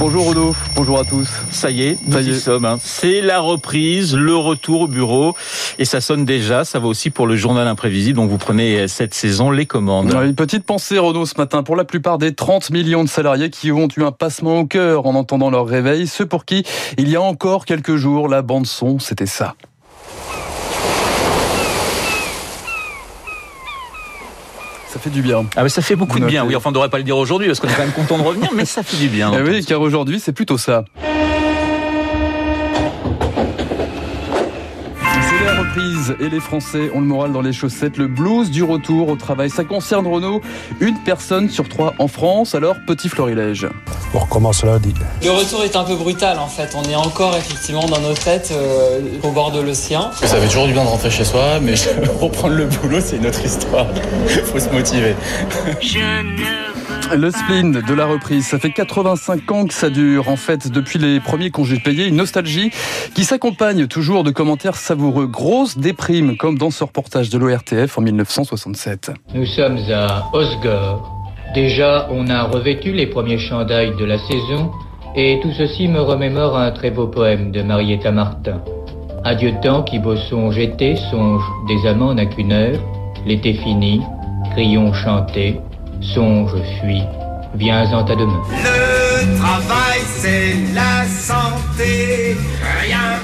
Bonjour Rodolphe, bonjour à tous. Ça y est, nous y, sommes. Hein. C'est la reprise, le retour au bureau. Et ça sonne déjà, ça va aussi pour le journal imprévisible. Donc vous prenez cette saison les commandes. Une petite pensée Renaud ce matin pour la plupart des 30 millions de salariés qui ont eu un passement au cœur en entendant leur réveil. Ceux pour qui, il y a encore quelques jours, la bande son, c'était ça. Fait du bien. Ah mais ça fait beaucoup de bien. Oui, enfin on ne devrait pas le dire aujourd'hui parce qu'on est quand même content de revenir, mais ça fait du bien. Eh oui, car aujourd'hui c'est plutôt ça. reprise et les Français ont le moral dans les chaussettes. Le blues du retour au travail. Ça concerne Renault, une personne sur trois en France. Alors, petit florilège. On recommence lundi. Le retour est un peu brutal en fait. On est encore effectivement dans nos têtes euh, au bord de l'océan. Ça fait toujours du bien de rentrer chez soi, mais reprendre le boulot, c'est une autre histoire. Faut se motiver. Je ne le spleen de la reprise, ça fait 85 ans que ça dure. En fait, depuis les premiers congés payés, une nostalgie qui s'accompagne toujours de commentaires savoureux. Grosse déprime, comme dans ce reportage de l'ORTF en 1967. Nous sommes à Osgore. Déjà, on a revêtu les premiers chandails de la saison, et tout ceci me remémore un très beau poème de Marietta Martin. Adieu temps qui beau songe été, songe des amants n'a qu'une heure, l'été fini, crions chanter, songe fuis, viens-en ta demeure. Le travail, c'est la santé.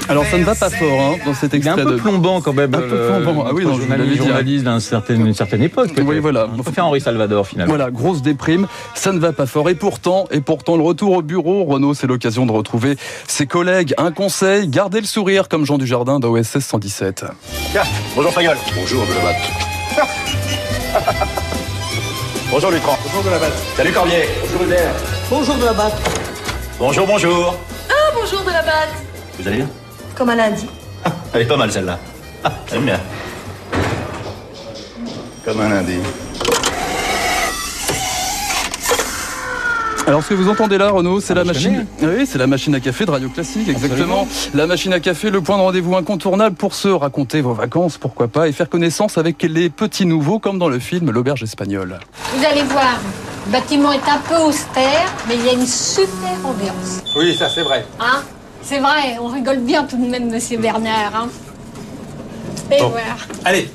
Alors ça ne va pas fort hein, dans cet extrait. Il est un peu plombant quand même. Un peu plombant. Ah oui, non, journaliste, journaliste d'une certaine, certaine époque. Oui, voilà. On peut faire Henri Salvador finalement. Voilà, grosse déprime. Ça ne va pas fort. Et pourtant, et pourtant, le retour au bureau, Renault, c'est l'occasion de retrouver ses collègues. Un conseil, gardez le sourire comme Jean Dujardin d'OSS 117. Tiens, bonjour Fayol. Bonjour Blavac. Bonjour Lutran. Bonjour de la batte. Salut Corbier. Bonjour Hubert. Bonjour de la batte. Bonjour, bonjour. Ah, bonjour de la batte. Vous allez bien? Comme un lundi. Ah, elle est pas mal celle-là. Ah, j'aime bien. Comme un lundi. Alors ce que vous entendez là, Renaud, c'est la machine. Oui, c'est la machine à café de Radio Classique, exactement. La machine à café, le point de rendez-vous incontournable pour se raconter vos vacances, pourquoi pas, et faire connaissance avec les petits nouveaux, comme dans le film L'auberge espagnole. Vous allez voir, le bâtiment est un peu austère, mais il y a une super ambiance. Oui, ça c'est vrai. Hein? C'est vrai, on rigole bien tout de même, Monsieur Bernard. Hein et voilà. Allez,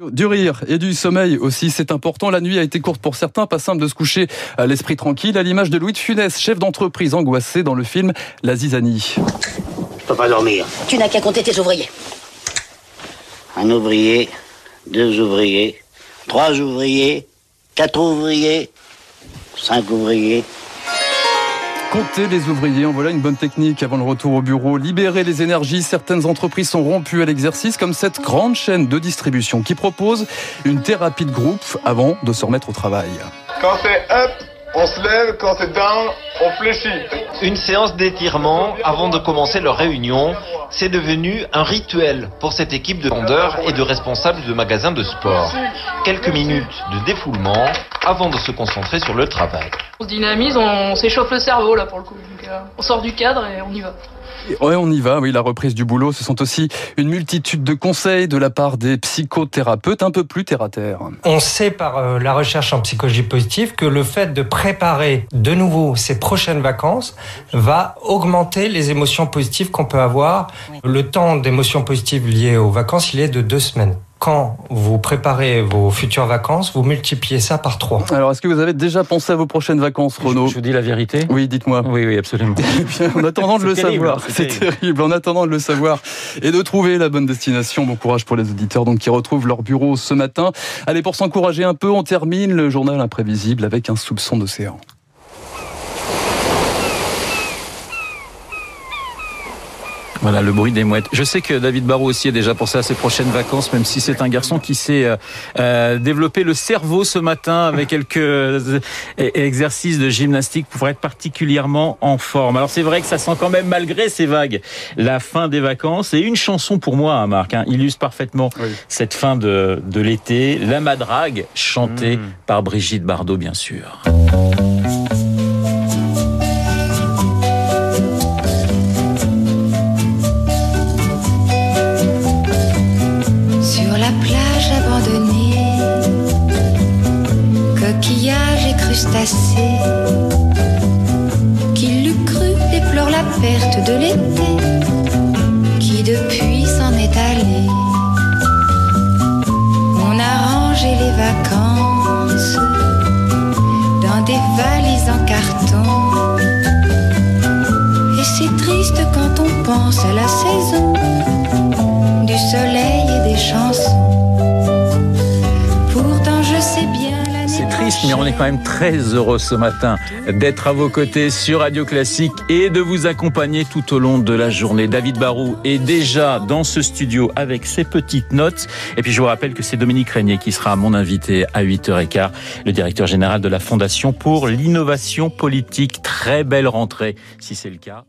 du rire et du sommeil aussi, c'est important. La nuit a été courte pour certains, pas simple de se coucher à l'esprit tranquille, à l'image de Louis de Funès, chef d'entreprise angoissé dans le film La Zizanie. Je peux pas dormir. Tu n'as qu'à compter tes ouvriers. Un ouvrier, deux ouvriers, trois ouvriers, quatre ouvriers, cinq ouvriers. Compter les ouvriers, en voilà une bonne technique avant le retour au bureau. Libérer les énergies, certaines entreprises sont rompues à l'exercice, comme cette grande chaîne de distribution qui propose une thérapie de groupe avant de se remettre au travail. Quand c'est up, on se lève, quand c'est down, on fléchit. Une séance d'étirement avant de commencer leur réunion, c'est devenu un rituel pour cette équipe de vendeurs et de responsables de magasins de sport. Quelques minutes de défoulement avant de se concentrer sur le travail. On se dynamise, on s'échauffe le cerveau là pour le coup. Euh, on sort du cadre et on y va. Ouais, on y va. Oui, la reprise du boulot, ce sont aussi une multitude de conseils de la part des psychothérapeutes un peu plus terre à terre. On sait par euh, la recherche en psychologie positive que le fait de préparer de nouveau ses prochaines vacances va augmenter les émotions positives qu'on peut avoir. Le temps d'émotions positives liées aux vacances, il est de deux semaines quand vous préparez vos futures vacances, vous multipliez ça par trois. Alors, est-ce que vous avez déjà pensé à vos prochaines vacances, Renaud je, vous dis la vérité Oui, dites-moi. Oui, oui, absolument. en attendant de le savoir, c'est terrible. En attendant de le savoir et de trouver la bonne destination, bon courage pour les auditeurs donc qui retrouvent leur bureau ce matin. Allez, pour s'encourager un peu, on termine le journal imprévisible avec un soupçon d'océan. Voilà le bruit des mouettes. Je sais que David Barrault aussi est déjà pensé à ses prochaines vacances, même si c'est un garçon qui s'est euh, euh, développé le cerveau ce matin avec quelques euh, exercices de gymnastique pour être particulièrement en forme. Alors c'est vrai que ça sent quand même, malgré ces vagues, la fin des vacances. Et une chanson pour moi, hein, Marc, hein, illustre parfaitement cette fin de, de l'été. La Madrague, chantée par Brigitte Bardot, bien sûr. Qui l'eût cru déplore la perte de l'été, qui depuis s'en est allé. On a rangé les vacances dans des valises en carton. Et c'est triste quand on pense à la saison du soleil et des chansons. Pourtant, je sais bien C'est triste, mais on est quand même très heureux ce matin d'être à vos côtés sur Radio Classique et de vous accompagner tout au long de la journée. David Barou est déjà dans ce studio avec ses petites notes. Et puis je vous rappelle que c'est Dominique Régnier qui sera mon invité à 8h15, le directeur général de la Fondation pour l'innovation politique. Très belle rentrée, si c'est le cas.